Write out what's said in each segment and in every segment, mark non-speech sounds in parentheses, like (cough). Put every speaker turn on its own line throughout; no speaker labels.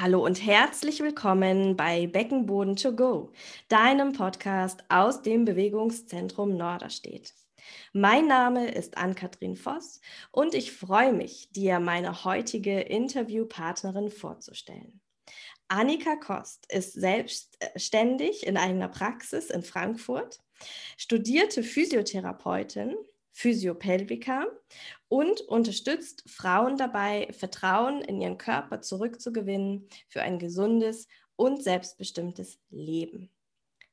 Hallo und herzlich willkommen bei Beckenboden to go, deinem Podcast aus dem Bewegungszentrum Norderstedt. Mein Name ist Ann-Kathrin Voss und ich freue mich, dir meine heutige Interviewpartnerin vorzustellen. Annika Kost ist selbstständig in eigener Praxis in Frankfurt, studierte Physiotherapeutin, Physiopelvika und unterstützt Frauen dabei, Vertrauen in ihren Körper zurückzugewinnen für ein gesundes und selbstbestimmtes Leben.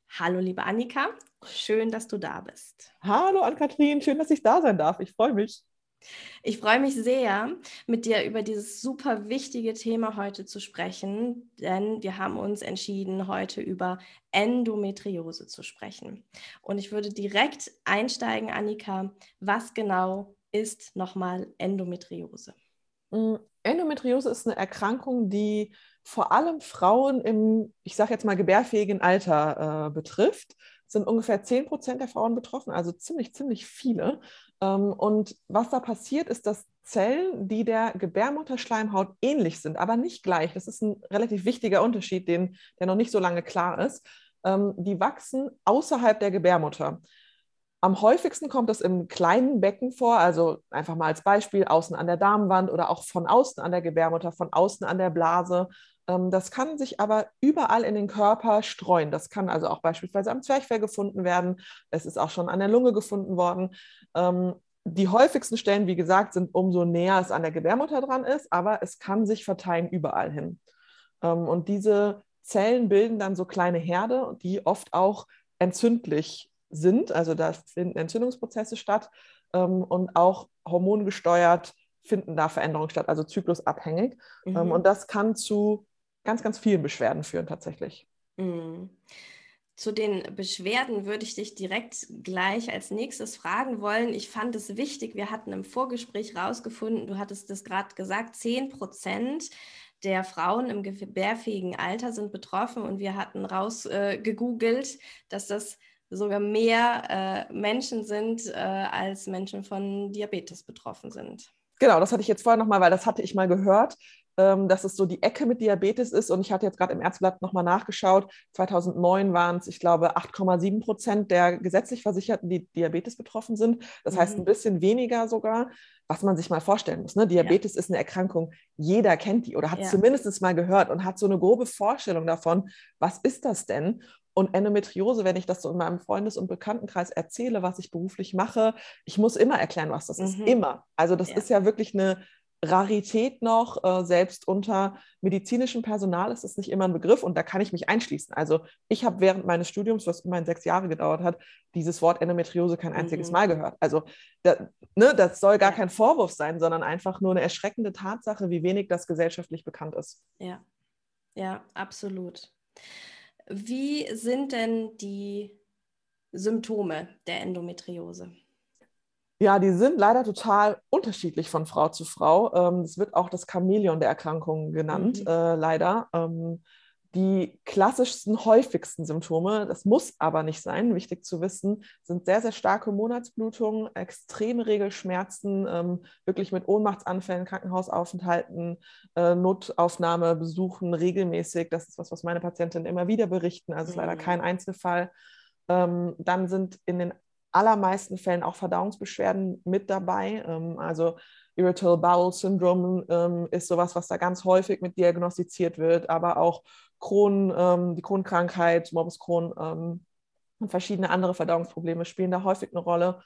Hallo, liebe Annika, schön, dass du da bist.
Hallo, Ann-Kathrin, schön, dass ich da sein darf. Ich freue mich.
Ich freue mich sehr, mit dir über dieses super wichtige Thema heute zu sprechen, denn wir haben uns entschieden, heute über Endometriose zu sprechen. Und ich würde direkt einsteigen, Annika. Was genau ist nochmal Endometriose?
Mm, Endometriose ist eine Erkrankung, die vor allem Frauen im, ich sage jetzt mal, gebärfähigen Alter äh, betrifft. Sind ungefähr 10 Prozent der Frauen betroffen, also ziemlich, ziemlich viele. Ähm, und was da passiert, ist, dass Zellen, die der Gebärmutterschleimhaut ähnlich sind, aber nicht gleich, das ist ein relativ wichtiger Unterschied, den, der noch nicht so lange klar ist, ähm, die wachsen außerhalb der Gebärmutter. Am häufigsten kommt es im kleinen Becken vor, also einfach mal als Beispiel außen an der Darmwand oder auch von außen an der Gebärmutter, von außen an der Blase. Ähm, das kann sich aber überall in den Körper streuen. Das kann also auch beispielsweise am Zwerchfell gefunden werden. Es ist auch schon an der Lunge gefunden worden. Ähm, die häufigsten Stellen, wie gesagt, sind umso näher es an der Gebärmutter dran ist, aber es kann sich verteilen überall hin. Ähm, und diese Zellen bilden dann so kleine Herde, die oft auch entzündlich sind. Also da finden Entzündungsprozesse statt und auch hormongesteuert finden da Veränderungen statt, also zyklusabhängig. Mhm. Und das kann zu ganz, ganz vielen Beschwerden führen tatsächlich. Mhm.
Zu den Beschwerden würde ich dich direkt gleich als nächstes fragen wollen. Ich fand es wichtig, wir hatten im Vorgespräch rausgefunden, du hattest das gerade gesagt, 10 Prozent der Frauen im gebärfähigen Alter sind betroffen und wir hatten rausgegoogelt, äh, dass das sogar mehr äh, Menschen sind, äh, als Menschen von Diabetes betroffen sind.
Genau, das hatte ich jetzt vorher nochmal, weil das hatte ich mal gehört, ähm, dass es so die Ecke mit Diabetes ist. Und ich hatte jetzt gerade im Ärzteblatt nochmal nachgeschaut. 2009 waren es, ich glaube, 8,7 Prozent der gesetzlich Versicherten, die Diabetes betroffen sind. Das mhm. heißt, ein bisschen weniger sogar, was man sich mal vorstellen muss. Ne? Diabetes ja. ist eine Erkrankung, jeder kennt die oder hat ja. zumindest mal gehört und hat so eine grobe Vorstellung davon, was ist das denn? Und Endometriose, wenn ich das so in meinem Freundes- und Bekanntenkreis erzähle, was ich beruflich mache, ich muss immer erklären, was das mhm. ist. Immer. Also das ja. ist ja wirklich eine Rarität noch, äh, selbst unter medizinischem Personal ist das nicht immer ein Begriff und da kann ich mich einschließen. Also ich habe während meines Studiums, was immerhin sechs Jahre gedauert hat, dieses Wort Endometriose kein einziges mhm. Mal gehört. Also da, ne, das soll gar kein Vorwurf sein, sondern einfach nur eine erschreckende Tatsache, wie wenig das gesellschaftlich bekannt ist.
Ja, ja, absolut. Wie sind denn die Symptome der Endometriose?
Ja, die sind leider total unterschiedlich von Frau zu Frau. Ähm, es wird auch das Chamäleon der Erkrankungen genannt, mhm. äh, leider. Ähm, die klassischsten, häufigsten Symptome, das muss aber nicht sein, wichtig zu wissen, sind sehr, sehr starke Monatsblutungen, extreme Regelschmerzen, ähm, wirklich mit Ohnmachtsanfällen, Krankenhausaufenthalten, äh, Notaufnahme, Besuchen regelmäßig. Das ist was, was meine Patientinnen immer wieder berichten. Also es ist leider mhm. kein Einzelfall. Ähm, dann sind in den allermeisten Fällen auch Verdauungsbeschwerden mit dabei. Ähm, also Irritable Bowel Syndrome ähm, ist sowas, was da ganz häufig mit diagnostiziert wird, aber auch Crohn, ähm, die Crohnkrankheit, Morbus Crohn und verschiedene andere Verdauungsprobleme spielen da häufig eine Rolle.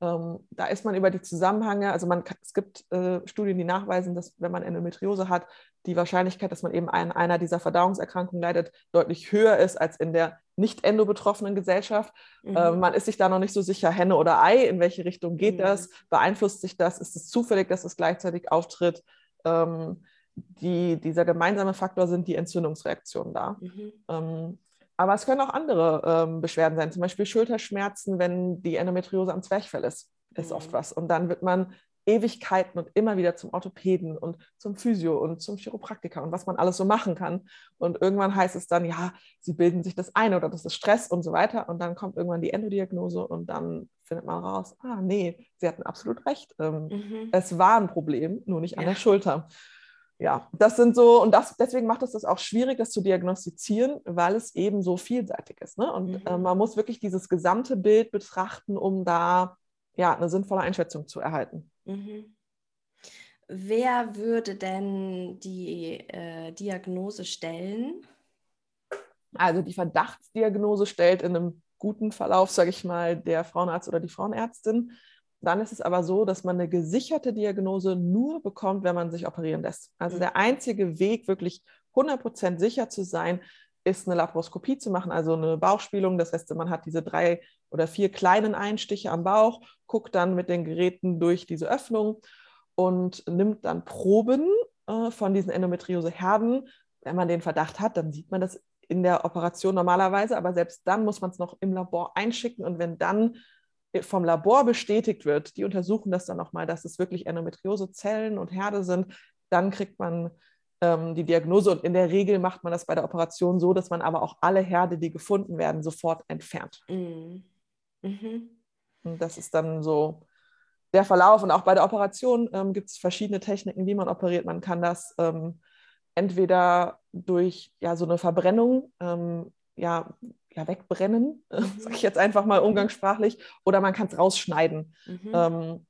Da ist man über die Zusammenhänge, also man, es gibt äh, Studien, die nachweisen, dass wenn man Endometriose hat, die Wahrscheinlichkeit, dass man eben an einer dieser Verdauungserkrankungen leidet, deutlich höher ist als in der nicht endobetroffenen Gesellschaft. Mhm. Äh, man ist sich da noch nicht so sicher, Henne oder Ei, in welche Richtung geht mhm. das, beeinflusst sich das, ist es zufällig, dass es gleichzeitig auftritt. Ähm, die, dieser gemeinsame Faktor sind die Entzündungsreaktionen da. Mhm. Ähm, aber es können auch andere ähm, Beschwerden sein, zum Beispiel Schulterschmerzen, wenn die Endometriose am Zwerchfell ist, ist oft mhm. was. Und dann wird man Ewigkeiten und immer wieder zum Orthopäden und zum Physio und zum Chiropraktiker und was man alles so machen kann. Und irgendwann heißt es dann, ja, sie bilden sich das ein oder das ist Stress und so weiter. Und dann kommt irgendwann die Endodiagnose und dann findet man raus, ah, nee, sie hatten absolut recht. Ähm, mhm. Es war ein Problem, nur nicht an ja. der Schulter. Ja, das sind so, und das, deswegen macht es das auch schwierig, das zu diagnostizieren, weil es eben so vielseitig ist. Ne? Und mhm. äh, man muss wirklich dieses gesamte Bild betrachten, um da ja, eine sinnvolle Einschätzung zu erhalten. Mhm.
Wer würde denn die äh, Diagnose stellen?
Also die Verdachtsdiagnose stellt in einem guten Verlauf, sage ich mal, der Frauenarzt oder die Frauenärztin. Dann ist es aber so, dass man eine gesicherte Diagnose nur bekommt, wenn man sich operieren lässt. Also mhm. der einzige Weg, wirklich 100% sicher zu sein, ist eine Laparoskopie zu machen, also eine Bauchspielung. Das heißt, man hat diese drei oder vier kleinen Einstiche am Bauch, guckt dann mit den Geräten durch diese Öffnung und nimmt dann Proben äh, von diesen Endometriose-Herden. Wenn man den Verdacht hat, dann sieht man das in der Operation normalerweise, aber selbst dann muss man es noch im Labor einschicken und wenn dann vom Labor bestätigt wird, die untersuchen das dann nochmal, dass es wirklich Endometriosezellen und Herde sind, dann kriegt man ähm, die Diagnose und in der Regel macht man das bei der Operation so, dass man aber auch alle Herde, die gefunden werden, sofort entfernt. Mhm. Mhm. Und das ist dann so der Verlauf. Und auch bei der Operation ähm, gibt es verschiedene Techniken, wie man operiert. Man kann das ähm, entweder durch ja, so eine Verbrennung ähm, ja, ja, wegbrennen, (laughs) mhm. sage ich jetzt einfach mal umgangssprachlich, oder man kann es rausschneiden. Mhm. Ähm,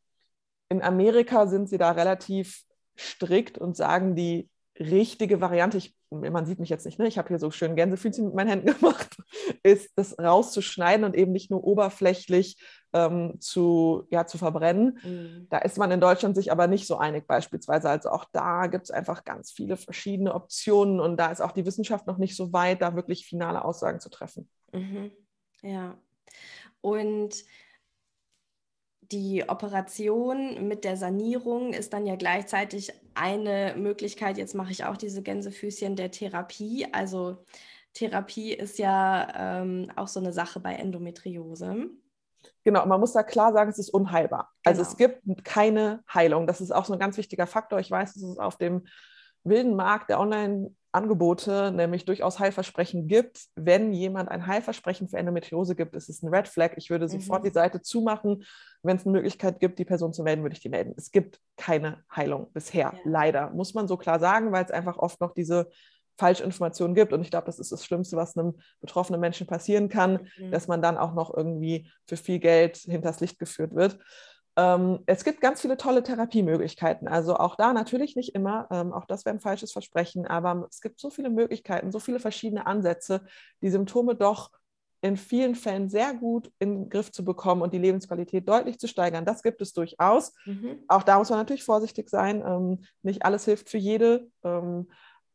in Amerika sind sie da relativ strikt und sagen, die richtige Variante, ich, man sieht mich jetzt nicht, ne? ich habe hier so schön Gänsefüßchen mit meinen Händen (laughs) gemacht, ist das rauszuschneiden und eben nicht nur oberflächlich ähm, zu, ja, zu verbrennen. Mhm. Da ist man in Deutschland sich aber nicht so einig beispielsweise. Also auch da gibt es einfach ganz viele verschiedene Optionen und da ist auch die Wissenschaft noch nicht so weit, da wirklich finale Aussagen zu treffen.
Mhm. Ja. Und die Operation mit der Sanierung ist dann ja gleichzeitig eine Möglichkeit. Jetzt mache ich auch diese Gänsefüßchen der Therapie. Also Therapie ist ja ähm, auch so eine Sache bei Endometriose.
Genau, man muss da klar sagen, es ist unheilbar. Genau. Also es genau. gibt keine Heilung. Das ist auch so ein ganz wichtiger Faktor. Ich weiß, dass es auf dem wilden Markt der Online-Angebote nämlich durchaus Heilversprechen gibt. Wenn jemand ein Heilversprechen für Endometriose gibt, ist es ein Red Flag. Ich würde sofort mhm. die Seite zumachen. Wenn es eine Möglichkeit gibt, die Person zu melden, würde ich die melden. Es gibt keine Heilung bisher, ja. leider. Muss man so klar sagen, weil es einfach oft noch diese Falschinformationen gibt. Und ich glaube, das ist das Schlimmste, was einem betroffenen Menschen passieren kann, mhm. dass man dann auch noch irgendwie für viel Geld hinters Licht geführt wird. Ähm, es gibt ganz viele tolle Therapiemöglichkeiten. Also auch da natürlich nicht immer, ähm, auch das wäre ein falsches Versprechen, aber es gibt so viele Möglichkeiten, so viele verschiedene Ansätze, die Symptome doch in vielen Fällen sehr gut in den Griff zu bekommen und die Lebensqualität deutlich zu steigern. Das gibt es durchaus. Mhm. Auch da muss man natürlich vorsichtig sein. Ähm, nicht alles hilft für jede.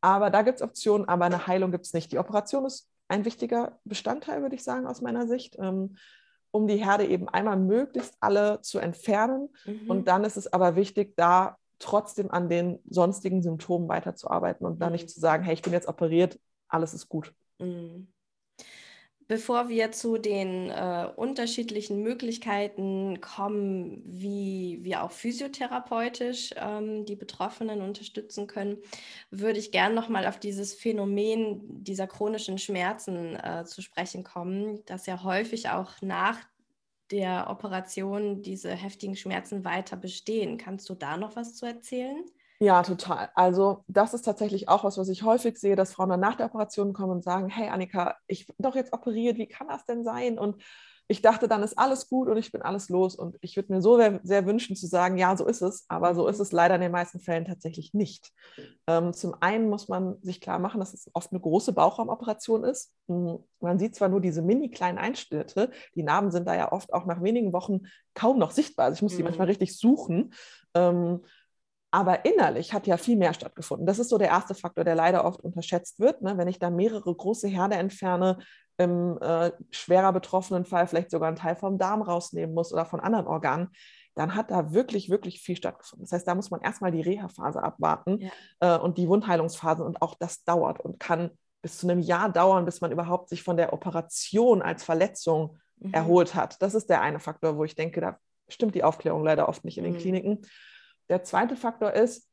Aber da gibt es Optionen, aber eine Heilung gibt es nicht. Die Operation ist ein wichtiger Bestandteil, würde ich sagen, aus meiner Sicht, um die Herde eben einmal möglichst alle zu entfernen. Mhm. Und dann ist es aber wichtig, da trotzdem an den sonstigen Symptomen weiterzuarbeiten und mhm. da nicht zu sagen, hey, ich bin jetzt operiert, alles ist gut. Mhm.
Bevor wir zu den äh, unterschiedlichen Möglichkeiten kommen, wie wir auch physiotherapeutisch ähm, die Betroffenen unterstützen können, würde ich gerne nochmal auf dieses Phänomen dieser chronischen Schmerzen äh, zu sprechen kommen, dass ja häufig auch nach der Operation diese heftigen Schmerzen weiter bestehen. Kannst du da noch was zu erzählen?
Ja, total. Also das ist tatsächlich auch was, was ich häufig sehe, dass Frauen dann nach der Operation kommen und sagen, hey Annika, ich bin doch jetzt operiert, wie kann das denn sein? Und ich dachte, dann ist alles gut und ich bin alles los. Und ich würde mir so sehr, wünschen zu sagen, ja, so ist es. Aber so ist es leider in den meisten Fällen tatsächlich nicht. Ähm, zum einen muss man sich klar machen, dass es oft eine große Bauchraumoperation ist. Hm, man sieht zwar nur diese mini kleinen Einschnitte, die Narben sind da ja oft auch nach wenigen Wochen kaum noch sichtbar. Also ich muss die mhm. manchmal richtig suchen. Ähm, aber innerlich hat ja viel mehr stattgefunden. Das ist so der erste Faktor, der leider oft unterschätzt wird. Ne? Wenn ich da mehrere große Herde entferne, im äh, schwerer betroffenen Fall vielleicht sogar einen Teil vom Darm rausnehmen muss oder von anderen Organen, dann hat da wirklich, wirklich viel stattgefunden. Das heißt, da muss man erstmal die Reha-Phase abwarten ja. äh, und die Wundheilungsphase und auch das dauert und kann bis zu einem Jahr dauern, bis man überhaupt sich von der Operation als Verletzung mhm. erholt hat. Das ist der eine Faktor, wo ich denke, da stimmt die Aufklärung leider oft nicht in den mhm. Kliniken. Der zweite Faktor ist,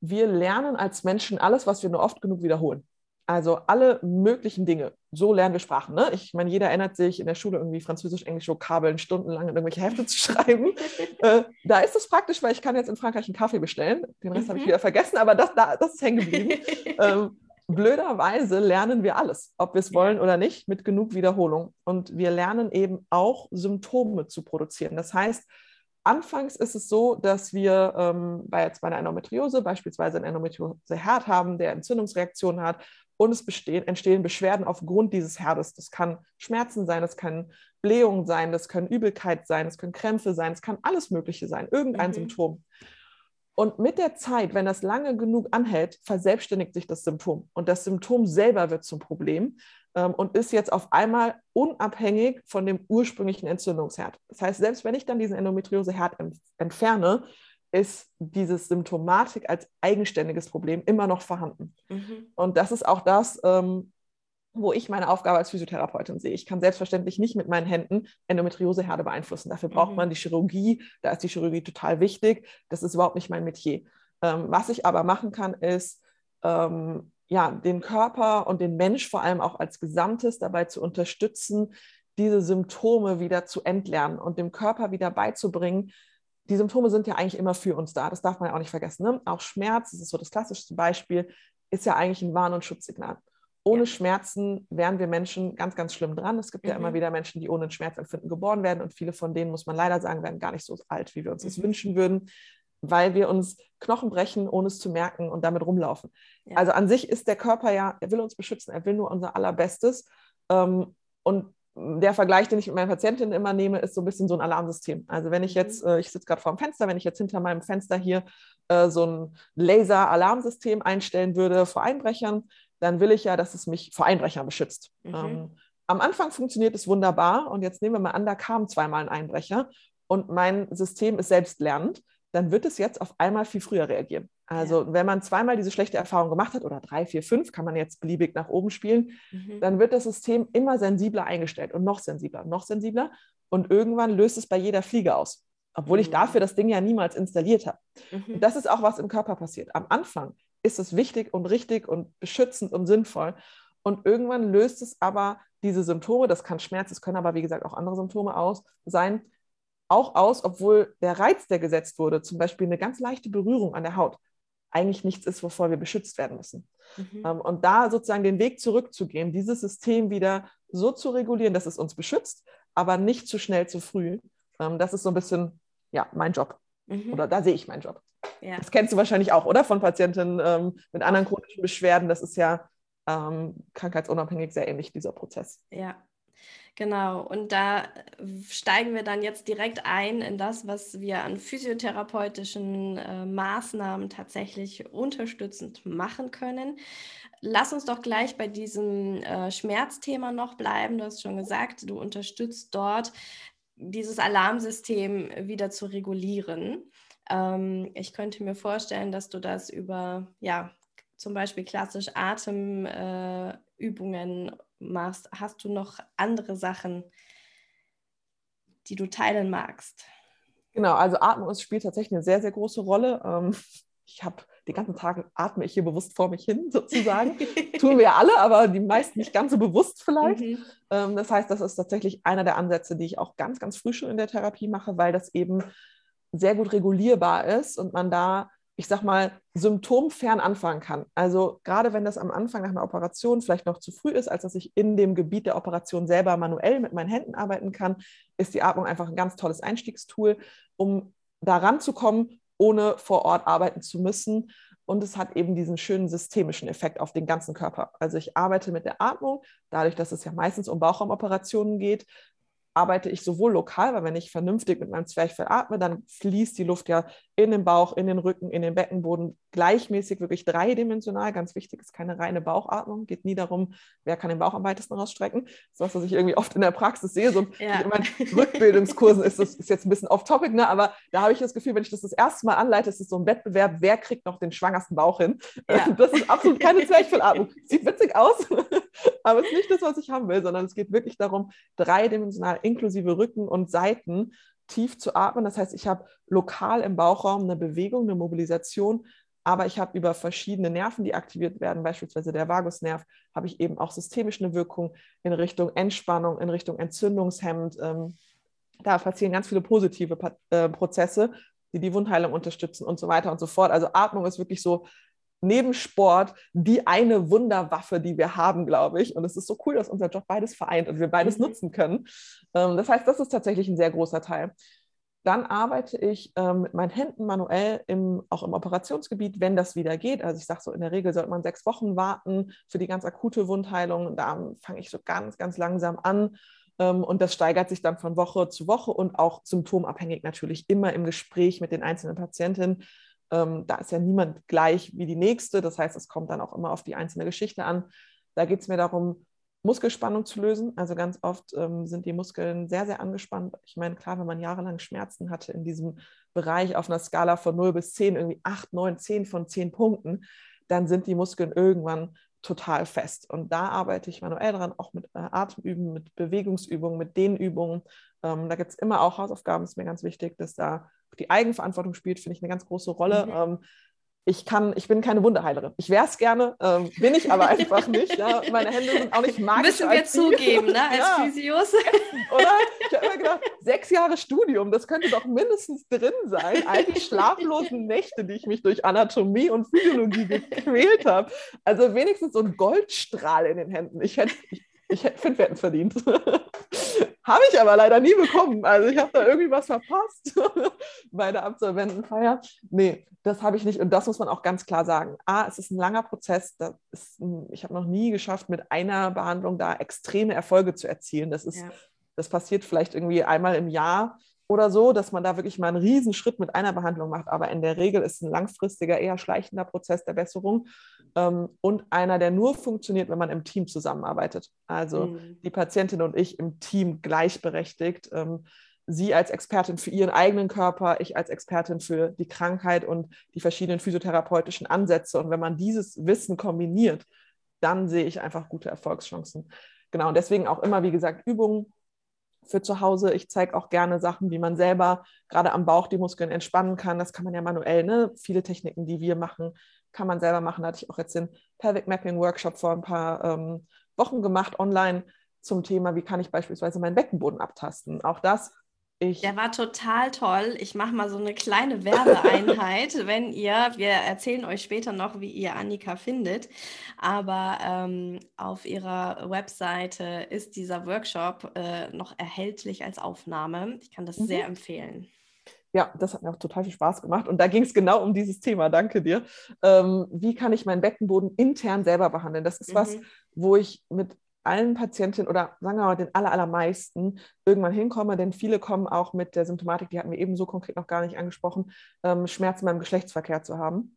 wir lernen als Menschen alles, was wir nur oft genug wiederholen. Also alle möglichen Dinge. so lernen wir Sprachen. Ne? Ich meine, jeder erinnert sich in der Schule irgendwie Französisch, Englisch, Vokabeln stundenlang in irgendwelche Hefte zu (laughs) schreiben. äh, da ist es praktisch, weil ich kann jetzt in Frankreich einen Kaffee bestellen. Den Rest mhm. habe ich wieder vergessen, aber das, da, das ist hängen geblieben. (laughs) ähm, blöderweise lernen wir alles, ob wir es wollen oder nicht, mit genug Wiederholung. Und wir lernen eben auch Symptome zu produzieren. Das heißt, anfangs ist es so, dass wir ähm, bei, jetzt bei einer Endometriose beispielsweise einen Endometriose-Herd haben, der Entzündungsreaktionen hat und es bestehen, entstehen Beschwerden aufgrund dieses Herdes. Das kann Schmerzen sein, das kann Blähungen sein, das können Übelkeit sein, das können Krämpfe sein, es kann alles Mögliche sein, irgendein mhm. Symptom. Und mit der Zeit, wenn das lange genug anhält, verselbstständigt sich das Symptom. Und das Symptom selber wird zum Problem und ist jetzt auf einmal unabhängig von dem ursprünglichen Entzündungsherd. Das heißt, selbst wenn ich dann diesen Endometrioseherd entferne, ist diese Symptomatik als eigenständiges Problem immer noch vorhanden. Mhm. Und das ist auch das, ähm, wo ich meine Aufgabe als Physiotherapeutin sehe. Ich kann selbstverständlich nicht mit meinen Händen Endometrioseherde beeinflussen. Dafür braucht mhm. man die Chirurgie. Da ist die Chirurgie total wichtig. Das ist überhaupt nicht mein Metier. Ähm, was ich aber machen kann, ist, ähm, ja, den Körper und den Mensch vor allem auch als Gesamtes dabei zu unterstützen, diese Symptome wieder zu entlernen und dem Körper wieder beizubringen, die Symptome sind ja eigentlich immer für uns da. Das darf man ja auch nicht vergessen. Ne? Auch Schmerz, das ist so das klassischste Beispiel, ist ja eigentlich ein Warn- und Schutzsignal. Ohne ja. Schmerzen wären wir Menschen ganz, ganz schlimm dran. Es gibt mhm. ja immer mhm. wieder Menschen, die ohne Schmerzempfinden geboren werden und viele von denen, muss man leider sagen, werden gar nicht so alt, wie wir uns mhm. das wünschen würden, weil wir uns Knochen brechen, ohne es zu merken und damit rumlaufen. Ja. Also an sich ist der Körper ja, er will uns beschützen, er will nur unser Allerbestes. Ähm, und der Vergleich, den ich mit meinen Patientinnen immer nehme, ist so ein bisschen so ein Alarmsystem. Also wenn ich mhm. jetzt, äh, ich sitze gerade vor dem Fenster, wenn ich jetzt hinter meinem Fenster hier äh, so ein Laser-Alarmsystem einstellen würde vor Einbrechern, dann will ich ja, dass es mich vor Einbrechern beschützt. Mhm. Ähm, am Anfang funktioniert es wunderbar und jetzt nehmen wir mal an, da kam zweimal ein Einbrecher und mein System ist selbstlernend, dann wird es jetzt auf einmal viel früher reagieren. Also ja. wenn man zweimal diese schlechte Erfahrung gemacht hat oder drei, vier, fünf, kann man jetzt beliebig nach oben spielen, mhm. dann wird das System immer sensibler eingestellt und noch sensibler, noch sensibler und irgendwann löst es bei jeder Fliege aus, obwohl mhm. ich dafür das Ding ja niemals installiert habe. Mhm. Und das ist auch, was im Körper passiert. Am Anfang ist es wichtig und richtig und beschützend und sinnvoll und irgendwann löst es aber diese Symptome, das kann Schmerz, es können aber wie gesagt auch andere Symptome aus sein, auch aus, obwohl der Reiz, der gesetzt wurde, zum Beispiel eine ganz leichte Berührung an der Haut, eigentlich nichts ist, wovor wir beschützt werden müssen. Mhm. Ähm, und da sozusagen den Weg zurückzugehen, dieses System wieder so zu regulieren, dass es uns beschützt, aber nicht zu schnell, zu früh, ähm, das ist so ein bisschen ja, mein Job. Mhm. Oder da sehe ich meinen Job. Ja. Das kennst du wahrscheinlich auch, oder? Von Patientinnen ähm, mit anderen chronischen Beschwerden. Das ist ja ähm, krankheitsunabhängig sehr ähnlich, dieser Prozess.
Ja, Genau, und da steigen wir dann jetzt direkt ein in das, was wir an physiotherapeutischen äh, Maßnahmen tatsächlich unterstützend machen können. Lass uns doch gleich bei diesem äh, Schmerzthema noch bleiben. Du hast schon gesagt, du unterstützt dort dieses Alarmsystem wieder zu regulieren. Ähm, ich könnte mir vorstellen, dass du das über, ja, zum Beispiel klassisch Atemübungen äh, machst, hast du noch andere Sachen, die du teilen magst?
Genau, also Atmung spielt tatsächlich eine sehr, sehr große Rolle. Ähm, (laughs) ich habe den ganzen Tag atme ich hier bewusst vor mich hin, (laughs) sozusagen. (laughs) Tun wir alle, aber die meisten nicht ganz so bewusst vielleicht. Mhm. Ähm, das heißt, das ist tatsächlich einer der Ansätze, die ich auch ganz, ganz früh schon in der Therapie mache, weil das eben sehr gut regulierbar ist und man da ich sag mal, symptomfern anfangen kann. Also gerade wenn das am Anfang nach einer Operation vielleicht noch zu früh ist, als dass ich in dem Gebiet der Operation selber manuell mit meinen Händen arbeiten kann, ist die Atmung einfach ein ganz tolles Einstiegstool, um da ranzukommen, ohne vor Ort arbeiten zu müssen. Und es hat eben diesen schönen systemischen Effekt auf den ganzen Körper. Also ich arbeite mit der Atmung, dadurch, dass es ja meistens um Bauchraumoperationen geht, arbeite ich sowohl lokal, weil wenn ich vernünftig mit meinem Zwerchfell atme, dann fließt die Luft ja in den Bauch, in den Rücken, in den Beckenboden gleichmäßig, wirklich dreidimensional. Ganz wichtig ist keine reine Bauchatmung. Geht nie darum, wer kann den Bauch am weitesten rausstrecken. Das ist was, was ich irgendwie oft in der Praxis sehe. So ja. in meinen Rückbildungskursen ist das ist jetzt ein bisschen off-topic, ne? aber da habe ich das Gefühl, wenn ich das das erste Mal anleite, ist es so ein Wettbewerb, wer kriegt noch den schwangersten Bauch hin. Ja. (laughs) Das ist absolut keine Zwerchfellatmung. Sieht witzig aus, (laughs) aber es ist nicht das, was ich haben will, sondern es geht wirklich darum, dreidimensional inklusive Rücken und Seiten tief zu atmen. Das heißt, ich habe lokal im Bauchraum eine Bewegung, eine Mobilisation aber ich habe über verschiedene Nerven, die aktiviert werden, beispielsweise der Vagusnerv, habe ich eben auch systemisch eine Wirkung in Richtung Entspannung, in Richtung Entzündungshemmend. Ähm, da passieren ganz viele positive äh, Prozesse, die die Wundheilung unterstützen und so weiter und so fort. Also Atmung ist wirklich so neben Sport die eine Wunderwaffe, die wir haben, glaube ich. Und es ist so cool, dass unser Job beides vereint und wir beides mhm. nutzen können. Ähm, das heißt, das ist tatsächlich ein sehr großer Teil. Dann arbeite ich ähm, mit meinen Händen manuell im, auch im Operationsgebiet, wenn das wieder geht. Also ich sage so, in der Regel sollte man sechs Wochen warten für die ganz akute Wundheilung. Da fange ich so ganz, ganz langsam an. Ähm, und das steigert sich dann von Woche zu Woche und auch symptomabhängig natürlich immer im Gespräch mit den einzelnen Patientinnen. Ähm, da ist ja niemand gleich wie die nächste. Das heißt, es kommt dann auch immer auf die einzelne Geschichte an. Da geht es mir darum, Muskelspannung zu lösen. Also ganz oft ähm, sind die Muskeln sehr, sehr angespannt. Ich meine, klar, wenn man jahrelang Schmerzen hatte in diesem Bereich auf einer Skala von 0 bis 10, irgendwie 8, 9, 10 von 10 Punkten, dann sind die Muskeln irgendwann total fest. Und da arbeite ich manuell dran, auch mit äh, Atemüben, mit Bewegungsübungen, mit Dehnübungen. Ähm, da gibt es immer auch Hausaufgaben, ist mir ganz wichtig, dass da die Eigenverantwortung spielt, finde ich eine ganz große Rolle. Mhm. Ähm, ich kann, ich bin keine Wunderheilerin. Ich wäre es gerne, ähm, bin ich aber einfach nicht. Ja. Meine Hände sind auch nicht magisch.
Müssen wir zugeben, ne, (laughs) als ja. Physios.
Oder? Ich habe immer gedacht, sechs Jahre Studium, das könnte doch mindestens drin sein. All die schlaflosen Nächte, die ich mich durch Anatomie und Physiologie gequält habe. Also wenigstens so ein Goldstrahl in den Händen. Ich hätte, ich, ich finde, wir hätten verdient. (laughs) habe ich aber leider nie bekommen. Also ich habe da irgendwie was verpasst (laughs) bei der Absolventenfeier. Nee, das habe ich nicht. Und das muss man auch ganz klar sagen. A, es ist ein langer Prozess. Ist, ich habe noch nie geschafft, mit einer Behandlung da extreme Erfolge zu erzielen. Das ist, ja. das passiert vielleicht irgendwie einmal im Jahr oder so, dass man da wirklich mal einen Riesenschritt mit einer Behandlung macht. Aber in der Regel ist es ein langfristiger, eher schleichender Prozess der Besserung ähm, und einer, der nur funktioniert, wenn man im Team zusammenarbeitet. Also mhm. die Patientin und ich im Team gleichberechtigt. Ähm, sie als Expertin für ihren eigenen Körper, ich als Expertin für die Krankheit und die verschiedenen physiotherapeutischen Ansätze. Und wenn man dieses Wissen kombiniert, dann sehe ich einfach gute Erfolgschancen. Genau, und deswegen auch immer, wie gesagt, Übungen für zu Hause. Ich zeige auch gerne Sachen, wie man selber gerade am Bauch die Muskeln entspannen kann. Das kann man ja manuell. Ne? Viele Techniken, die wir machen, kann man selber machen. Da hatte ich auch jetzt den Pelvic Mapping Workshop vor ein paar ähm, Wochen gemacht online zum Thema, wie kann ich beispielsweise meinen Beckenboden abtasten. Auch das
ich Der war total toll. Ich mache mal so eine kleine Werbeeinheit, (laughs) wenn ihr, wir erzählen euch später noch, wie ihr Annika findet, aber ähm, auf ihrer Webseite ist dieser Workshop äh, noch erhältlich als Aufnahme. Ich kann das mhm. sehr empfehlen.
Ja, das hat mir auch total viel Spaß gemacht. Und da ging es genau um dieses Thema. Danke dir. Ähm, wie kann ich meinen Beckenboden intern selber behandeln? Das ist mhm. was, wo ich mit allen Patientinnen oder sagen wir mal den allermeisten irgendwann hinkomme, denn viele kommen auch mit der Symptomatik, die hatten wir eben so konkret noch gar nicht angesprochen, ähm, Schmerzen beim Geschlechtsverkehr zu haben.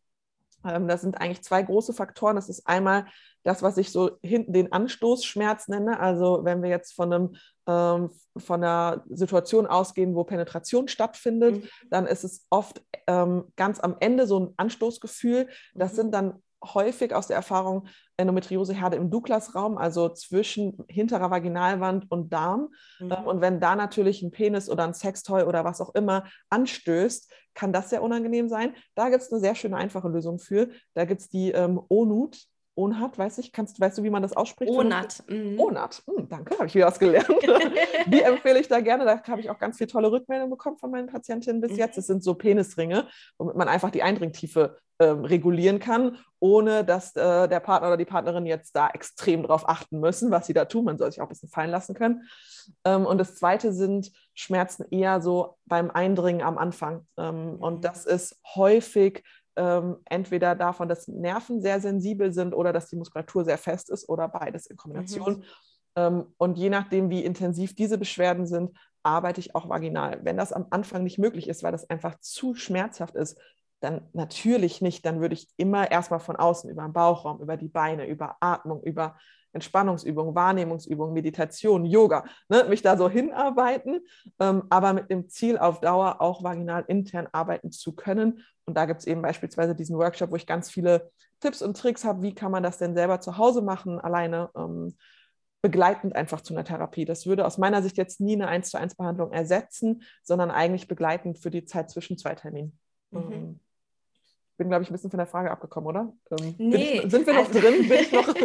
Ähm, das sind eigentlich zwei große Faktoren. Das ist einmal das, was ich so hinten den Anstoßschmerz nenne. Also wenn wir jetzt von einem ähm, von einer Situation ausgehen, wo Penetration stattfindet, mhm. dann ist es oft ähm, ganz am Ende so ein Anstoßgefühl. Das mhm. sind dann häufig aus der Erfahrung Endometrioseherde im Douglas-Raum, also zwischen hinterer Vaginalwand und Darm. Mhm. Ähm, und wenn da natürlich ein Penis oder ein Sextoy oder was auch immer anstößt, kann das sehr unangenehm sein. Da gibt es eine sehr schöne, einfache Lösung für. Da gibt es die ähm, ONUT, Onat, weiß ich, kannst, weißt du, wie man das ausspricht?
Onat. Mhm.
Onat, hm, danke, habe ich wieder was gelernt. (laughs) die empfehle ich da gerne. Da habe ich auch ganz viele tolle Rückmeldungen bekommen von meinen Patientinnen bis mhm. jetzt. Das sind so Penisringe, womit man einfach die Eindringtiefe ähm, regulieren kann, ohne dass äh, der Partner oder die Partnerin jetzt da extrem drauf achten müssen, was sie da tun. Man soll sich auch ein bisschen fallen lassen können. Ähm, und das Zweite sind Schmerzen eher so beim Eindringen am Anfang. Ähm, mhm. Und das ist häufig ähm, entweder davon, dass Nerven sehr sensibel sind oder dass die Muskulatur sehr fest ist oder beides in Kombination. Mhm. Ähm, und je nachdem, wie intensiv diese Beschwerden sind, arbeite ich auch vaginal. Wenn das am Anfang nicht möglich ist, weil das einfach zu schmerzhaft ist, dann natürlich nicht. Dann würde ich immer erstmal von außen über den Bauchraum, über die Beine, über Atmung, über Entspannungsübungen, Wahrnehmungsübungen, Meditation, Yoga, ne, mich da so hinarbeiten, ähm, aber mit dem Ziel auf Dauer auch vaginal intern arbeiten zu können. Und da gibt es eben beispielsweise diesen Workshop, wo ich ganz viele Tipps und Tricks habe, wie kann man das denn selber zu Hause machen, alleine ähm, begleitend einfach zu einer Therapie. Das würde aus meiner Sicht jetzt nie eine 1 zu 1 Behandlung ersetzen, sondern eigentlich begleitend für die Zeit zwischen zwei Terminen. Mhm. Bin, glaube ich, ein bisschen von der Frage abgekommen, oder?
Ähm, nee.
Ich, sind wir noch also, drin? Bin ich noch? (laughs)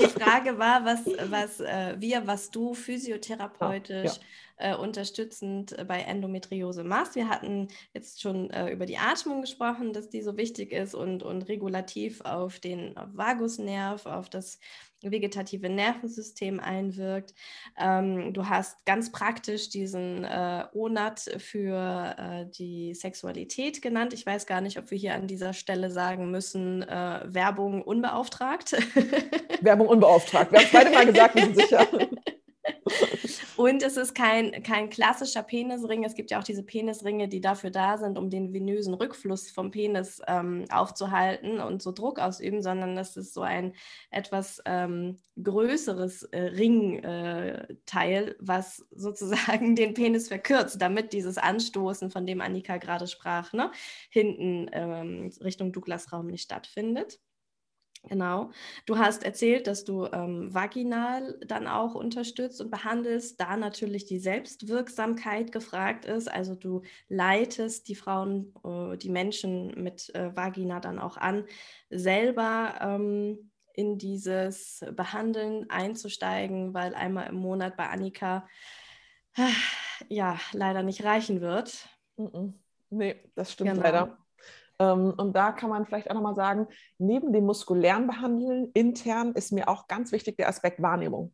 Die Frage war, was, was äh, wir, was du physiotherapeutisch ja. Äh, unterstützend bei Endometriose machst. Wir hatten jetzt schon äh, über die Atmung gesprochen, dass die so wichtig ist und, und regulativ auf den Vagusnerv, auf das vegetative Nervensystem einwirkt. Ähm, du hast ganz praktisch diesen äh, ONAT für äh, die Sexualität genannt. Ich weiß gar nicht, ob wir hier an dieser Stelle sagen müssen, äh, Werbung unbeauftragt.
Werbung unbeauftragt. Wir haben es beide mal gesagt, wir sind sicher. (laughs)
Und es ist kein, kein klassischer Penisring. Es gibt ja auch diese Penisringe, die dafür da sind, um den venösen Rückfluss vom Penis ähm, aufzuhalten und so Druck ausüben, sondern das ist so ein etwas ähm, größeres äh, Ringteil, äh, was sozusagen (laughs) den Penis verkürzt, damit dieses Anstoßen, von dem Annika gerade sprach, ne, hinten ähm, Richtung Douglas-Raum nicht stattfindet. Genau. Du hast erzählt, dass du ähm, vaginal dann auch unterstützt und behandelst, da natürlich die Selbstwirksamkeit gefragt ist. Also du leitest die Frauen, äh, die Menschen mit äh, Vagina dann auch an, selber ähm, in dieses Behandeln einzusteigen, weil einmal im Monat bei Annika äh, ja leider nicht reichen wird.
Nee, das stimmt genau. leider. Ähm, und da kann man vielleicht auch nochmal sagen, neben dem muskulären Behandeln intern ist mir auch ganz wichtig der Aspekt Wahrnehmung.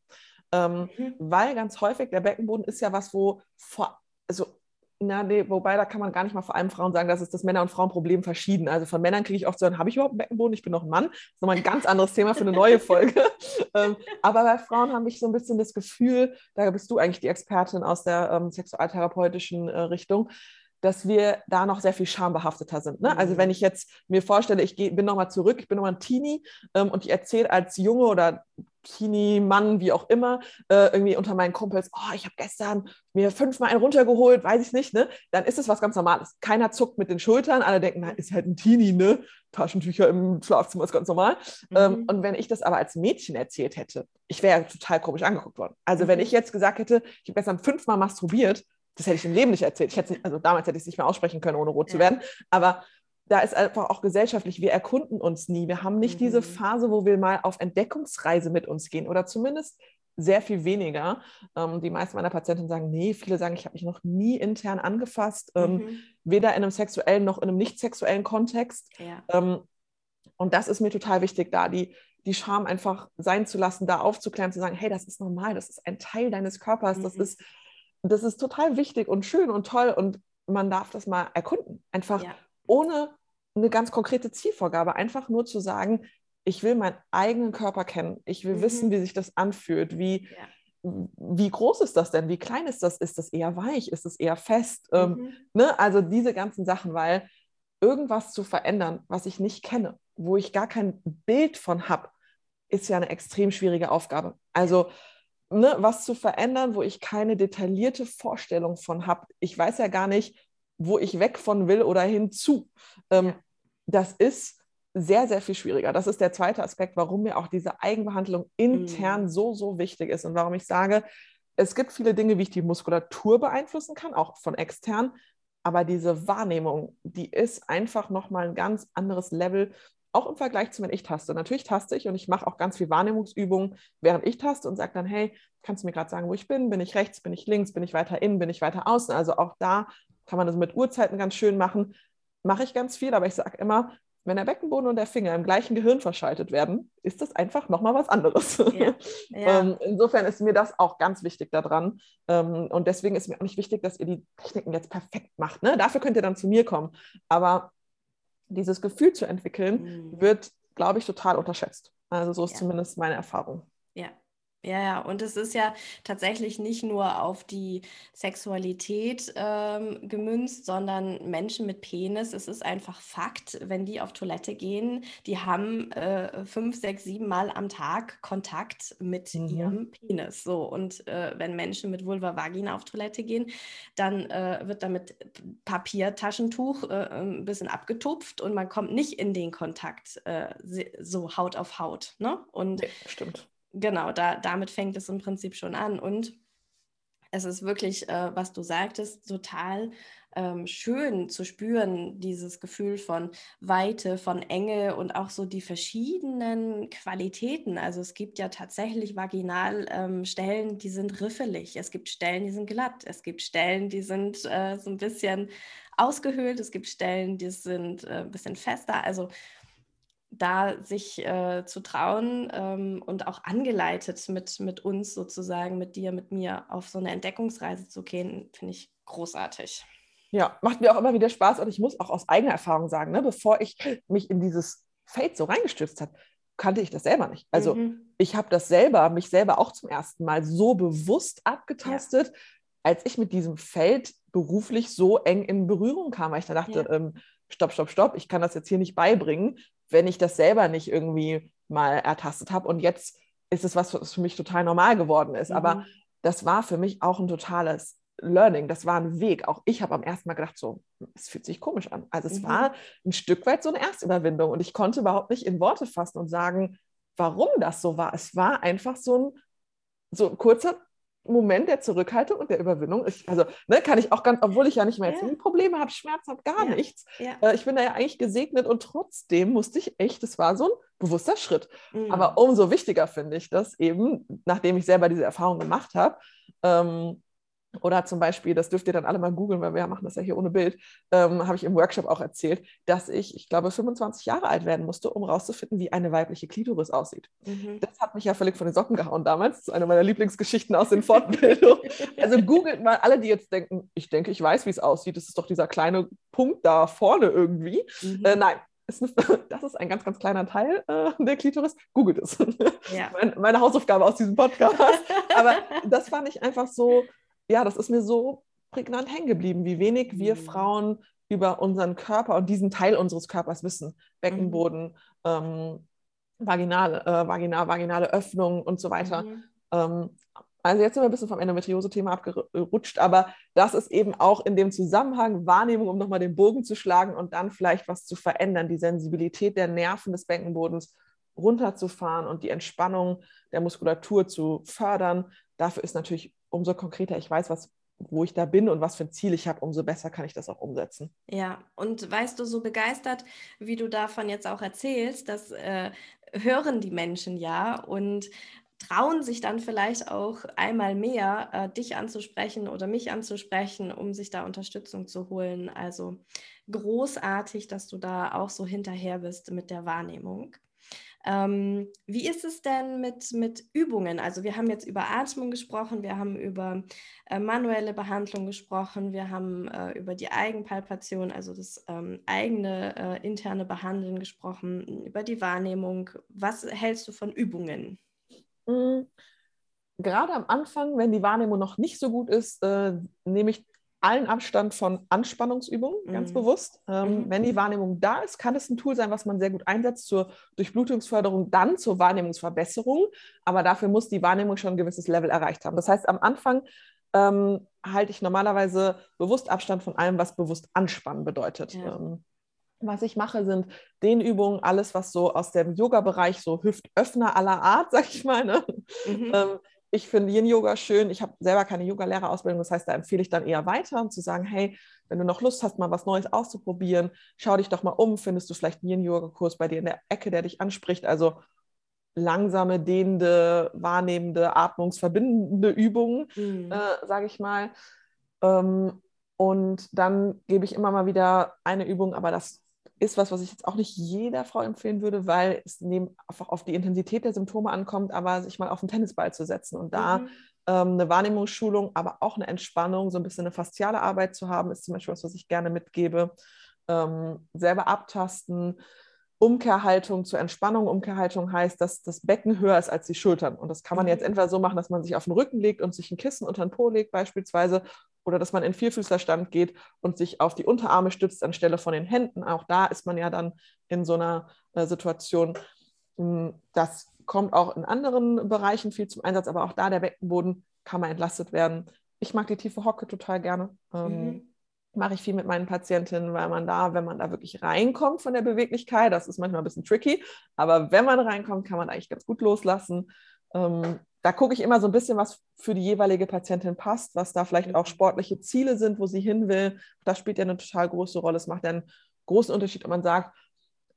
Ähm, mhm. Weil ganz häufig der Beckenboden ist ja was, wo vor, also na, nee, wobei da kann man gar nicht mal vor allem Frauen sagen, dass es das Männer- und Frauenproblem verschieden. Also von Männern kriege ich oft so, habe ich überhaupt einen Beckenboden? Ich bin noch ein Mann. Das ist nochmal ein ganz anderes Thema für eine neue Folge. (laughs) ähm, aber bei Frauen habe ich so ein bisschen das Gefühl, da bist du eigentlich die Expertin aus der ähm, sexualtherapeutischen äh, Richtung, dass wir da noch sehr viel schambehafteter sind. Ne? Also wenn mhm. ich jetzt mir vorstelle, ich geh, bin nochmal zurück, ich bin nochmal ein Teenie ähm, und ich erzähle als Junge oder Teenie, Mann, wie auch immer, äh, irgendwie unter meinen Kumpels, oh, ich habe gestern mir fünfmal einen runtergeholt, weiß ich nicht, ne? Dann ist es was ganz Normales. Keiner zuckt mit den Schultern, alle denken, na, ist halt ein Teenie, ne? Taschentücher im Schlafzimmer ist ganz normal. Ähm, mhm. Ähm, und wenn ich das aber als Mädchen erzählt hätte, ich wäre total komisch angeguckt worden. Also mhm. wenn ich jetzt gesagt hätte, ich habe gestern fünfmal masturbiert, das hätte ich im Leben nicht erzählt. Ich hätte also damals hätte ich es nicht mehr aussprechen können, ohne rot ja. zu werden. Aber da ist einfach auch gesellschaftlich, wir erkunden uns nie. Wir haben nicht mhm. diese Phase, wo wir mal auf Entdeckungsreise mit uns gehen oder zumindest sehr viel weniger. Ähm, die meisten meiner Patienten sagen, nee, viele sagen, ich habe mich noch nie intern angefasst, ähm, mhm. weder in einem sexuellen noch in einem nicht sexuellen Kontext. Ja. Ähm, und das ist mir total wichtig, da die, die Scham einfach sein zu lassen, da aufzuklären, zu sagen, hey, das ist normal, das ist ein Teil deines Körpers, mhm. das ist das ist total wichtig und schön und toll und man darf das mal erkunden. Einfach ja. ohne eine ganz konkrete Zielvorgabe, einfach nur zu sagen, ich will meinen eigenen Körper kennen, ich will mhm. wissen, wie sich das anfühlt, wie, ja. wie groß ist das denn, wie klein ist das, ist das eher weich, ist es eher fest, ähm, mhm. ähm, ne? also diese ganzen Sachen, weil irgendwas zu verändern, was ich nicht kenne, wo ich gar kein Bild von habe, ist ja eine extrem schwierige Aufgabe. Also ne, was zu verändern, wo ich keine detaillierte Vorstellung von habe. Ich weiß ja gar nicht, wo ich weg von will oder hinzu. Ähm, das ist sehr, sehr viel schwieriger. Das ist der zweite Aspekt, warum mir auch diese Eigenbehandlung intern mhm. so, so wichtig ist und warum ich sage, es gibt viele Dinge, wie ich die Muskulatur beeinflussen kann, auch von extern, aber diese Wahrnehmung, die ist einfach nochmal ein ganz anderes Level auch im Vergleich zu, wenn ich taste. Natürlich taste ich und ich mache auch ganz viel Wahrnehmungsübungen, während ich taste und sage dann, hey, kannst du mir gerade sagen, wo ich bin? Bin ich rechts, bin ich links, bin ich weiter innen, bin ich weiter außen? Also auch da kann man das mit Uhrzeiten ganz schön machen. Mache ich ganz viel, aber ich sage immer, wenn der Beckenboden und der Finger im gleichen Gehirn verschaltet werden, ist das einfach nochmal was anderes. Ja, ja. (laughs) Ähm, insofern ist mir das auch ganz wichtig daran. Ähm, und deswegen ist mir auch nicht wichtig, dass ihr die Techniken jetzt perfekt macht. Ne? Dafür könnt ihr dann zu mir kommen. Aber dieses Gefühl zu entwickeln, mhm. wird, glaube ich, total unterschätzt. Also so ist ja. zumindest meine Erfahrung.
Ja, ja, ja, und es ist ja tatsächlich nicht nur auf die Sexualität ähm, gemünzt, sondern Menschen mit Penis, es ist einfach Fakt, wenn die auf Toilette gehen, die haben äh, fünf, sechs, sieben Mal am Tag Kontakt mit mhm. ihrem Penis. So, und äh, wenn Menschen mit Vulva Vagina auf Toilette gehen, dann äh, wird damit Papiertaschentuch äh, ein bisschen abgetupft und man kommt nicht in den Kontakt äh, so Haut auf Haut. Ne? Und
nee, stimmt
genau, da, damit fängt es im Prinzip schon an. Und es ist wirklich, äh, was du sagtest, total ähm, schön zu spüren, dieses Gefühl von Weite, von Enge und auch so die verschiedenen Qualitäten. Also es gibt ja tatsächlich Vaginalstellen, ähm, die sind riffelig. Es gibt Stellen, die sind glatt. Es gibt Stellen, die sind äh, so ein bisschen ausgehöhlt. Es gibt Stellen, die sind äh, ein bisschen fester. Also da sich äh, zu trauen ähm, und auch angeleitet mit, mit uns sozusagen, mit dir, mit mir auf so eine Entdeckungsreise zu gehen, finde ich großartig.
Ja, macht mir auch immer wieder Spaß und ich muss auch aus eigener Erfahrung sagen, ne, bevor ich mich in dieses Feld so reingestürzt habe, kannte ich das selber nicht. Also mhm. ich habe das selber, mich selber auch zum ersten Mal so bewusst abgetastet, ja. als ich mit diesem Feld beruflich so eng in Berührung kam, weil ich da dachte, ja. ähm, stopp, stopp, stopp, ich kann das jetzt hier nicht beibringen, wenn ich das selber nicht irgendwie mal ertastet habe. Und jetzt ist es was, was für mich total normal geworden ist. Mhm. Aber das war für mich auch ein totales Learning, das war ein Weg. Auch ich habe am ersten Mal gedacht, so, es fühlt sich komisch an. Also es mhm. war ein Stück weit so eine Erstüberwindung und ich konnte überhaupt nicht in Worte fassen und sagen, warum das so war. Es war einfach so ein, so ein kurzer Moment der Zurückhaltung und der Überwindung. Ich, also ne, kann ich auch ganz, obwohl ich ja nicht mehr ja. Probleme habe, Schmerzen habe, gar ja. nichts. Ja. Äh, ich bin da ja eigentlich gesegnet und trotzdem musste ich echt, das war so ein bewusster Schritt. Mhm. Aber umso wichtiger finde ich das eben, nachdem ich selber diese Erfahrung gemacht habe, ähm, oder zum Beispiel, das dürft ihr dann alle mal googeln, weil wir machen das ja hier ohne Bild, ähm, habe ich im Workshop auch erzählt, dass ich, ich glaube, 25 Jahre alt werden musste, um rauszufinden, wie eine weibliche Klitoris aussieht. Mhm. Das hat mich ja völlig von den Socken gehauen damals. Das ist eine meiner Lieblingsgeschichten aus den Fortbildungen. (laughs) also googelt mal alle, die jetzt denken, ich denke, ich weiß, wie es aussieht. Das ist doch dieser kleine Punkt da vorne irgendwie. Mhm. Äh, nein, (laughs) das ist ein ganz, ganz kleiner Teil äh, der Klitoris. Googelt es. Ja. (laughs) meine Hausaufgabe aus diesem Podcast. Aber das fand ich einfach so ja, das ist mir so prägnant hängen geblieben, wie wenig wir mhm. Frauen über unseren Körper und diesen Teil unseres Körpers wissen. Beckenboden, mhm. ähm, vaginale, äh, vaginal, vaginale Öffnung und so weiter. Mhm. Ähm, also jetzt sind wir ein bisschen vom Endometriose-Thema abgerutscht, aber das ist eben auch in dem Zusammenhang Wahrnehmung, um nochmal den Bogen zu schlagen und dann vielleicht was zu verändern, die Sensibilität der Nerven des Beckenbodens runterzufahren und die Entspannung der Muskulatur zu fördern. Dafür ist natürlich umso konkreter ich weiß, was, wo ich da bin und was für ein Ziel ich habe, umso besser kann ich das auch umsetzen.
Ja, und weißt du, so begeistert, wie du davon jetzt auch erzählst, das äh, hören die Menschen ja und trauen sich dann vielleicht auch einmal mehr, äh, dich anzusprechen oder mich anzusprechen, um sich da Unterstützung zu holen. Also großartig, dass du da auch so hinterher bist mit der Wahrnehmung. Ähm, wie ist es denn mit, mit Übungen? Also wir haben jetzt über Atmung gesprochen, wir haben über äh, manuelle Behandlung gesprochen, wir haben äh, über die Eigenpalpation, also das ähm, eigene äh, interne Behandeln gesprochen, über die Wahrnehmung. Was hältst du von Übungen?
Mhm. Gerade am Anfang, wenn die Wahrnehmung noch nicht so gut ist, äh, nehme ich allen Abstand von Anspannungsübungen, mhm. ganz bewusst. Ähm, mhm. Wenn die Wahrnehmung da ist, kann es ein Tool sein, was man sehr gut einsetzt zur Durchblutungsförderung, dann zur Wahrnehmungsverbesserung. Aber dafür muss die Wahrnehmung schon ein gewisses Level erreicht haben. Das heißt, am Anfang ähm, halte ich normalerweise bewusst Abstand von allem, was bewusst anspannen bedeutet. Ja. Ähm, was ich mache, sind Dehnübungen, alles, was so aus dem Yoga-Bereich, so Hüftöffner aller Art, (laughs) sag ich mal, ne? mhm. ähm, ich finde Yin-Yoga schön. Ich habe selber keine Yoga-Lehrerausbildung, das heißt, da empfehle ich dann eher weiter, um zu sagen, hey, wenn du noch Lust hast, mal was Neues auszuprobieren, schau dich doch mal um, findest du vielleicht einen Yin-Yoga-Kurs bei dir in der Ecke, der dich anspricht. Also langsame, dehnende, wahrnehmende, atmungsverbindende Übungen, mhm. äh, sage ich mal. Ähm, und dann gebe ich immer mal wieder eine Übung, aber das ist was, was ich jetzt auch nicht jeder Frau empfehlen würde, weil es neben einfach auf die Intensität der Symptome ankommt, aber sich mal auf den Tennisball zu setzen und da mhm. ähm, eine Wahrnehmungsschulung, aber auch eine Entspannung, so ein bisschen eine fasziale Arbeit zu haben, ist zum Beispiel was, was ich gerne mitgebe. Ähm, selber abtasten, Umkehrhaltung zur Entspannung. Umkehrhaltung heißt, dass das Becken höher ist als die Schultern. Und das kann man jetzt mhm. entweder so machen, dass man sich auf den Rücken legt und sich ein Kissen unter den Po legt beispielsweise oder dass man in Vierfüßlerstand geht und sich auf die Unterarme stützt anstelle von den Händen. Auch da ist man ja dann in so einer äh, Situation. Hm, das kommt auch in anderen Bereichen viel zum Einsatz, aber auch da der Beckenboden kann mal entlastet werden. Ich mag die tiefe Hocke total gerne. Ähm, mhm mache ich viel mit meinen Patientinnen, weil man da, wenn man da wirklich reinkommt von der Beweglichkeit, das ist manchmal ein bisschen tricky, aber wenn man reinkommt, kann man eigentlich ganz gut loslassen. Ähm, da gucke ich immer so ein bisschen, was für die jeweilige Patientin passt, was da vielleicht auch mhm. sportliche Ziele sind, wo sie hin will. Das spielt ja eine total große Rolle. Es macht ja einen großen Unterschied, ob man sagt,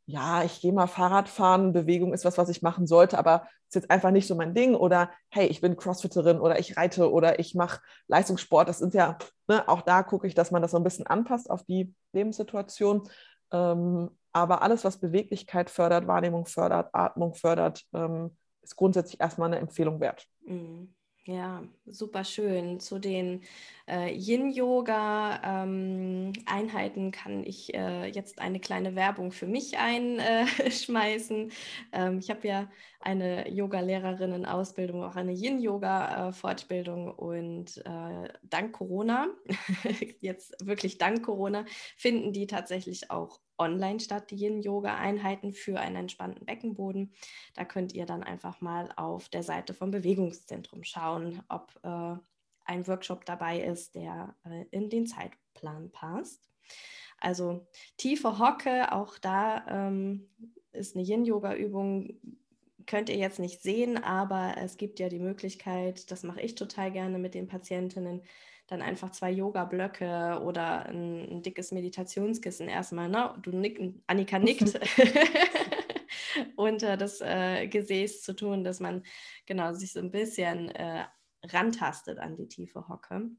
ja, ich gehe mal Fahrrad fahren, Bewegung ist was, was ich machen sollte, aber ist jetzt einfach nicht so mein Ding. Oder hey, ich bin Crossfitterin oder ich reite oder ich mache Leistungssport. Das sind ja, ne, auch da gucke ich, dass man das so ein bisschen anpasst auf die Lebenssituation. Ähm, aber alles, was Beweglichkeit fördert, Wahrnehmung fördert, Atmung fördert, ähm, ist grundsätzlich erstmal eine Empfehlung wert.
Mhm. Ja, super schön. Zu den äh, Yin-Yoga-Einheiten ähm, kann ich äh, jetzt eine kleine Werbung für mich einschmeißen. (laughs) ähm, ich habe ja eine Yoga-Lehrerinnen-Ausbildung, auch eine Yin-Yoga-Fortbildung und äh, dank Corona, (laughs) jetzt wirklich dank Corona, finden die tatsächlich auch online statt, die Yin-Yoga-Einheiten für einen entspannten Beckenboden. Da könnt ihr dann einfach mal auf der Seite vom Bewegungszentrum schauen, ob äh, ein Workshop dabei ist, der äh, in den Zeitplan passt. Also tiefe Hocke, auch da ähm, ist eine Yin-Yoga-Übung, könnt ihr jetzt nicht sehen, aber es gibt ja die Möglichkeit, das mache ich total gerne mit den Patientinnen, dann einfach zwei Yoga-Blöcke oder ein, ein, dickes Meditationskissen erstmal. Ne? Du nick, Annika nickt. (laughs) unter das äh, Gesäß zu tun, dass man genau sich so ein bisschen äh, rantastet an die tiefe Hocke.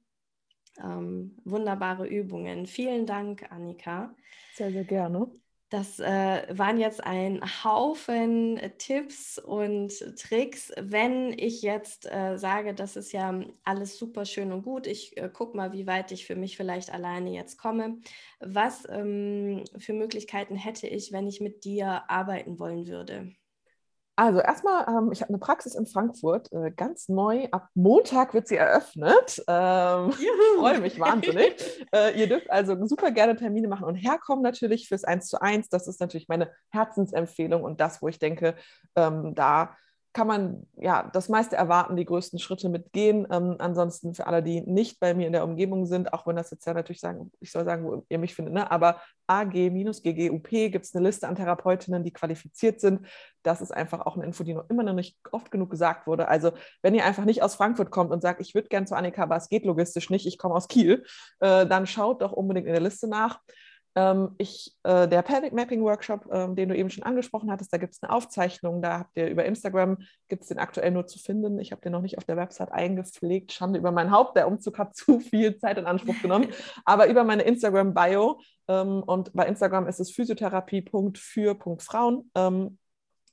Ähm, wunderbare Übungen. Vielen Dank, Annika.
Sehr, sehr gerne.
Das äh, waren jetzt ein Haufen Tipps und Tricks. Wenn ich jetzt äh, sage, das ist ja alles super schön und gut, ich äh, gucke mal, wie weit ich für mich vielleicht alleine jetzt komme. Was ähm, für Möglichkeiten hätte ich, wenn ich mit dir arbeiten wollen würde?
Also erstmal, ähm, ich habe eine Praxis in Frankfurt, äh, ganz neu. Ab Montag wird sie eröffnet. Ähm, (laughs) ich freue mich wahnsinnig. äh, ihr dürft also super gerne Termine machen und herkommen natürlich fürs 1 zu 1. Das ist natürlich meine Herzensempfehlung und das, wo ich denke, ähm, da kann man ja das meiste erwarten, die größten Schritte mitgehen. Ähm, ansonsten für alle, die nicht bei mir in der Umgebung sind, auch wenn das jetzt ja natürlich sagen, ich soll sagen, wo ihr mich findet, ne? aber AG-GGUP gibt es eine Liste an Therapeutinnen, die qualifiziert sind. Das ist einfach auch eine Info, die noch immer noch nicht oft genug gesagt wurde. Also wenn ihr einfach nicht aus Frankfurt kommt und sagt, ich würde gerne zu Annika, aber es geht logistisch nicht, ich komme aus Kiel, äh, dann schaut doch unbedingt in der Liste nach. Ähm, ich, äh, der Pelvic Mapping Workshop, äh, den du eben schon angesprochen hattest, da gibt es eine Aufzeichnung, da habt ihr über Instagram, gibt es den aktuell nur zu finden. Ich habe den noch nicht auf der Website eingepflegt. Schande über mein Haupt, der Umzug hat (laughs) zu viel Zeit in Anspruch genommen. (laughs) Aber über meine Instagram-Bio ähm, und bei Instagram ist es physiotherapie.für.frauen. Ähm,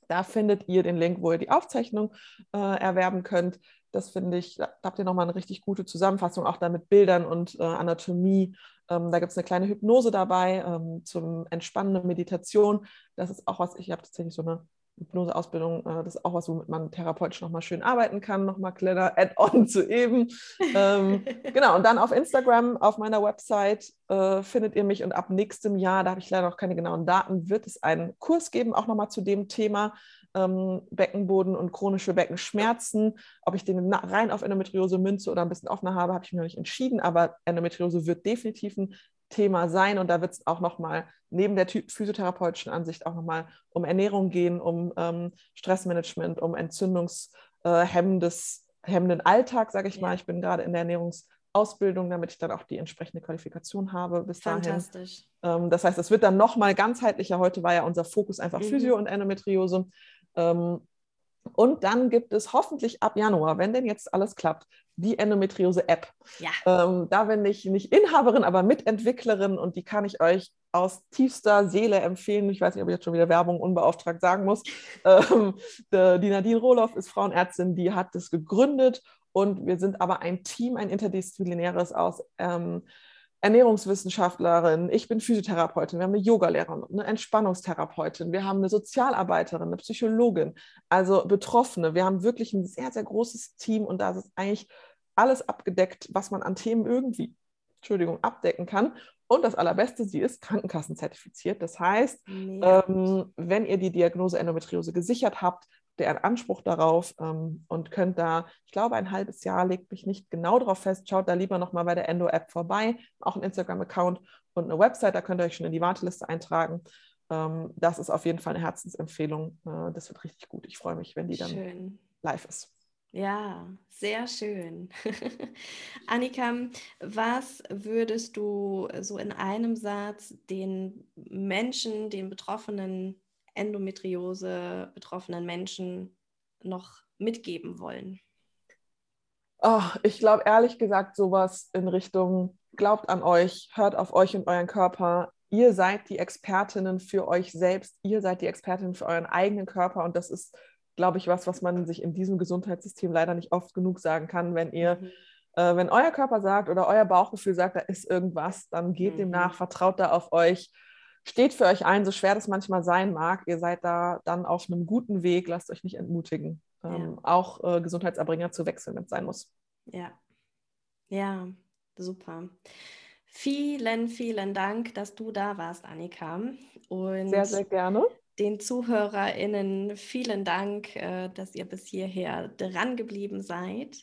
da findet ihr den Link, wo ihr die Aufzeichnung äh, erwerben könnt. Das finde ich, da habt ihr nochmal eine richtig gute Zusammenfassung, auch da mit Bildern und äh, Anatomie ähm, da gibt es eine kleine Hypnose dabei ähm, zum Entspannen, Meditation. Das ist auch was, ich habe tatsächlich so eine Hypnoseausbildung, äh, das ist auch was, womit man therapeutisch nochmal schön arbeiten kann, nochmal kleiner (laughs) Add-on zu eben. ähm, (laughs) genau, und dann auf Instagram, auf meiner Website äh, findet ihr mich und ab nächstem Jahr, da habe ich leider noch keine genauen Daten, wird es einen Kurs geben, auch nochmal zu dem Thema ähm, Beckenboden und chronische Beckenschmerzen. Ob ich den rein auf Endometriose münze oder ein bisschen offener habe, habe ich mir noch nicht entschieden, aber Endometriose wird definitiv ein Thema sein und da wird es auch nochmal neben der physiotherapeutischen Ansicht auch nochmal um Ernährung gehen, um ähm, Stressmanagement, um entzündungshemmenden äh, Alltag, sage ich mal. Ich bin gerade in der Ernährungsausbildung, damit ich dann auch die entsprechende Qualifikation habe bis
Fantastisch.
dahin. Ähm, das heißt, es wird dann nochmal ganzheitlicher. Heute war ja unser Fokus einfach mhm. Physio und Endometriose. Ähm, und dann gibt es hoffentlich ab Januar, wenn denn jetzt alles klappt, die Endometriose-App.
Ja.
Ähm, da bin ich nicht Inhaberin, aber Mitentwicklerin und die kann ich euch aus tiefster Seele empfehlen. Ich weiß nicht, ob ich jetzt schon wieder Werbung unbeauftragt sagen muss. (laughs) Ähm, die Nadine Rohloff ist Frauenärztin, die hat das gegründet und wir sind aber ein Team, ein interdisziplinäres aus ähm, Ernährungswissenschaftlerin, ich bin Physiotherapeutin, wir haben eine Yogalehrerin, eine Entspannungstherapeutin, wir haben eine Sozialarbeiterin, eine Psychologin, also Betroffene. Wir haben wirklich ein sehr, sehr großes Team und da ist eigentlich alles abgedeckt, was man an Themen irgendwie, Entschuldigung, abdecken kann. Und das Allerbeste, sie ist krankenkassenzertifiziert. Das heißt, ähm, wenn ihr die Diagnose Endometriose gesichert habt, der einen Anspruch darauf ähm, und könnt da, ich glaube, ein halbes Jahr, legt mich nicht genau darauf fest, schaut da lieber nochmal bei der Endo-App vorbei, auch ein Instagram-Account und eine Website, da könnt ihr euch schon in die Warteliste eintragen. Ähm, das ist auf jeden Fall eine Herzensempfehlung. Äh, das wird richtig gut. Ich freue mich, wenn die dann Schön. live ist.
Ja, sehr schön. (laughs) Annika, was würdest du so in einem Satz den Menschen, den betroffenen Endometriose betroffenen Menschen noch mitgeben wollen?
Oh, ich glaube ehrlich gesagt sowas in Richtung, glaubt an euch, hört auf euch und euren Körper. Ihr seid die Expertinnen für euch selbst, ihr seid die Expertinnen für euren eigenen Körper und das ist glaube ich, was, was man sich in diesem Gesundheitssystem leider nicht oft genug sagen kann. Wenn ihr, mhm. äh, wenn euer Körper sagt oder euer Bauchgefühl sagt, da ist irgendwas, dann geht mhm. dem nach, vertraut da auf euch, steht für euch ein, so schwer das manchmal sein mag. Ihr seid da dann auf einem guten Weg, lasst euch nicht entmutigen. Ähm, ja. Auch äh, Gesundheitserbringer zu wechseln, wenn es sein muss.
Ja, ja, super. Vielen, vielen Dank, dass du da warst, Annika.
Und sehr, sehr gerne
den ZuhörerInnen vielen Dank, äh, dass ihr bis hierher dran geblieben seid.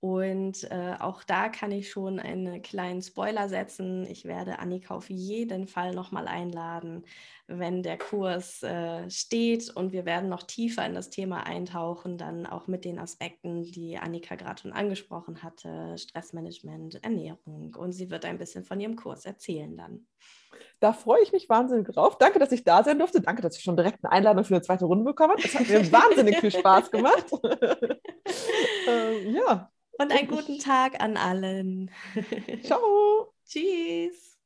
Und äh, auch da kann ich schon einen kleinen Spoiler setzen. Ich werde Annika auf jeden Fall nochmal einladen, wenn der Kurs äh, steht. Und wir werden noch tiefer in das Thema eintauchen, dann auch mit den Aspekten, die Annika gerade schon angesprochen hatte, Stressmanagement, Ernährung. Und sie wird ein bisschen von ihrem Kurs erzählen dann.
Da freue ich mich wahnsinnig drauf. Danke, dass ich da sein durfte. Danke, dass ich schon direkt eine Einladung für eine zweite Runde bekommen habe. Es hat mir (laughs) wahnsinnig viel Spaß gemacht. (laughs)
ähm, ja. Und einen guten Tag an allen. (laughs)
Ciao. Tschüss.